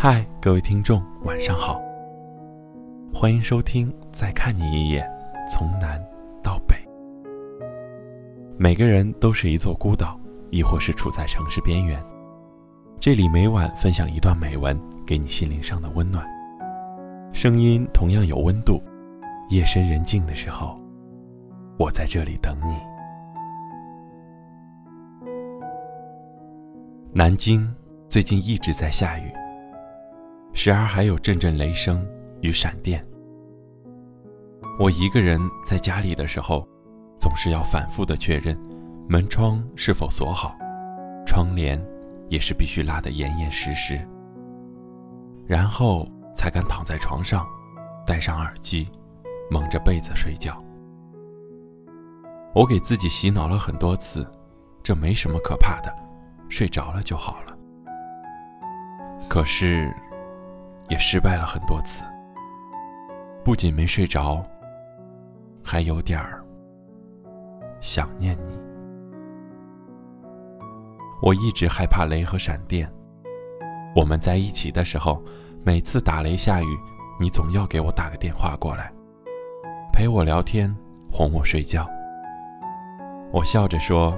嗨，各位听众，晚上好，欢迎收听《再看你一眼》，从南到北。每个人都是一座孤岛，亦或是处在城市边缘。这里每晚分享一段美文，给你心灵上的温暖。声音同样有温度。夜深人静的时候，我在这里等你。南京最近一直在下雨，时而还有阵阵雷声与闪电。我一个人在家里的时候，总是要反复的确认门窗是否锁好，窗帘也是必须拉得严严实实，然后才敢躺在床上，戴上耳机。蒙着被子睡觉，我给自己洗脑了很多次，这没什么可怕的，睡着了就好了。可是，也失败了很多次，不仅没睡着，还有点儿想念你。我一直害怕雷和闪电，我们在一起的时候，每次打雷下雨，你总要给我打个电话过来。陪我聊天，哄我睡觉。我笑着说：“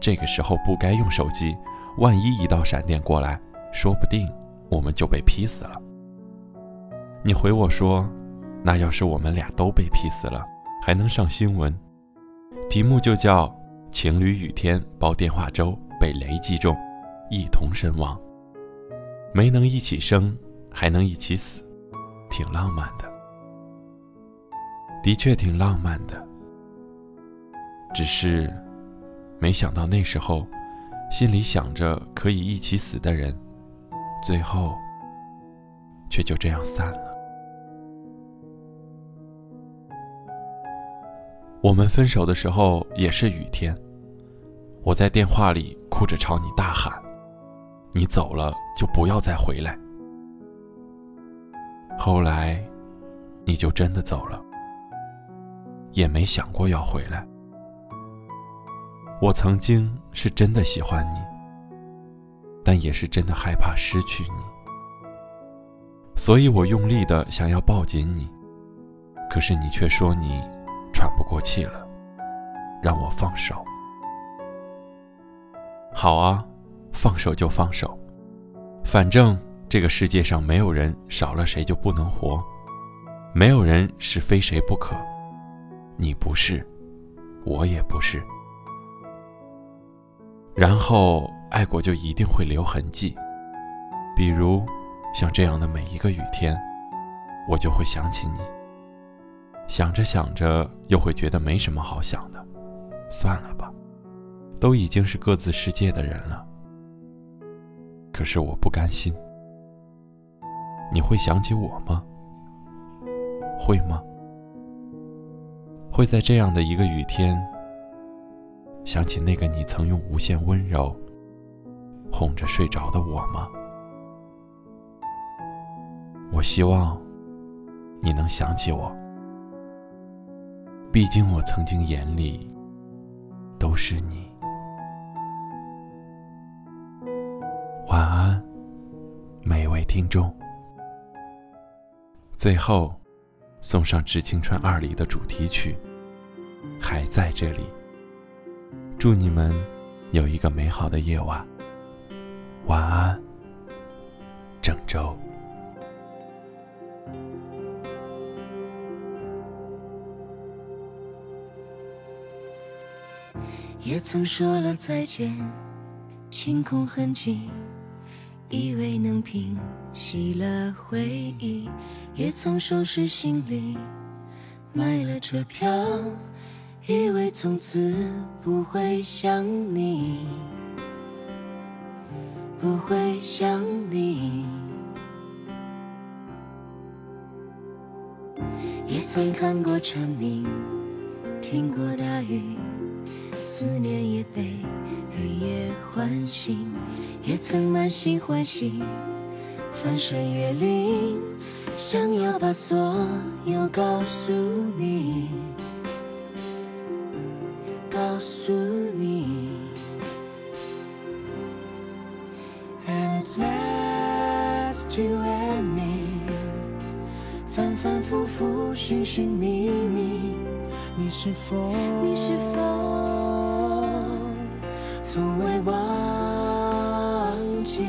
这个时候不该用手机，万一一道闪电过来，说不定我们就被劈死了。”你回我说：“那要是我们俩都被劈死了，还能上新闻？题目就叫‘情侣雨天煲电话粥被雷击中，一同身亡’，没能一起生，还能一起死，挺浪漫的。”的确挺浪漫的，只是没想到那时候心里想着可以一起死的人，最后却就这样散了。我们分手的时候也是雨天，我在电话里哭着朝你大喊：“你走了就不要再回来。”后来，你就真的走了。也没想过要回来。我曾经是真的喜欢你，但也是真的害怕失去你，所以我用力的想要抱紧你，可是你却说你喘不过气了，让我放手。好啊，放手就放手，反正这个世界上没有人少了谁就不能活，没有人是非谁不可。你不是，我也不是。然后爱过就一定会留痕迹，比如像这样的每一个雨天，我就会想起你。想着想着又会觉得没什么好想的，算了吧，都已经是各自世界的人了。可是我不甘心，你会想起我吗？会吗？会在这样的一个雨天，想起那个你曾用无限温柔哄着睡着的我吗？我希望你能想起我，毕竟我曾经眼里都是你。晚安，每位听众。最后，送上《致青春二》里的主题曲。还在这里。祝你们有一个美好的夜晚。晚安，郑州。也曾说了再见，清空痕迹，以为能平息了回忆。也曾收拾行李，买了车票。以为从此不会想你，不会想你。也曾看过蝉鸣，听过大雨，思念也被黑夜唤醒。也曾满心欢喜，翻山越岭，想要把所有告诉你。告诉你，And that's you and me，反反复复寻寻觅觅，你是否你是否从未忘记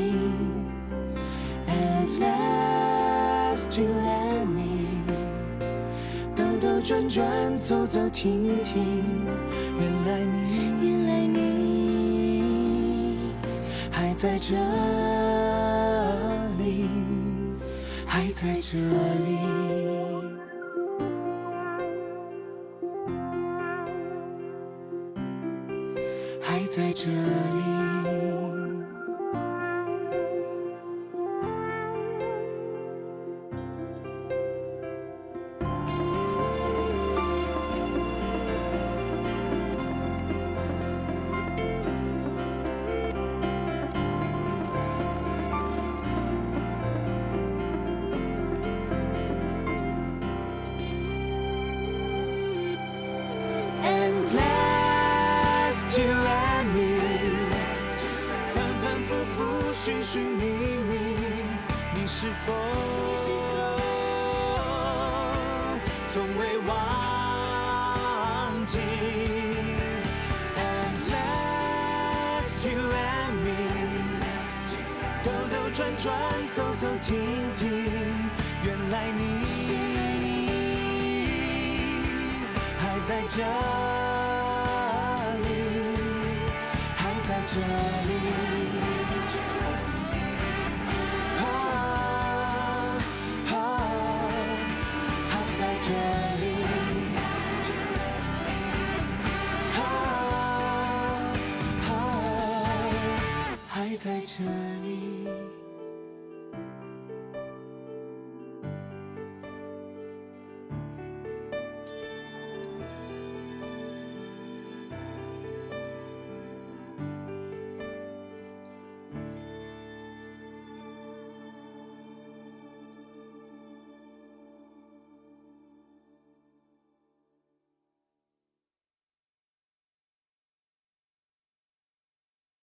？At last you and me，兜兜转转，走走停停，原来你原来你还在这里，还在这里。在这里。寻寻觅觅，你是否从未忘记。And last you and me，兜兜转转，走走停停，原来你还在这里，还在这在这里。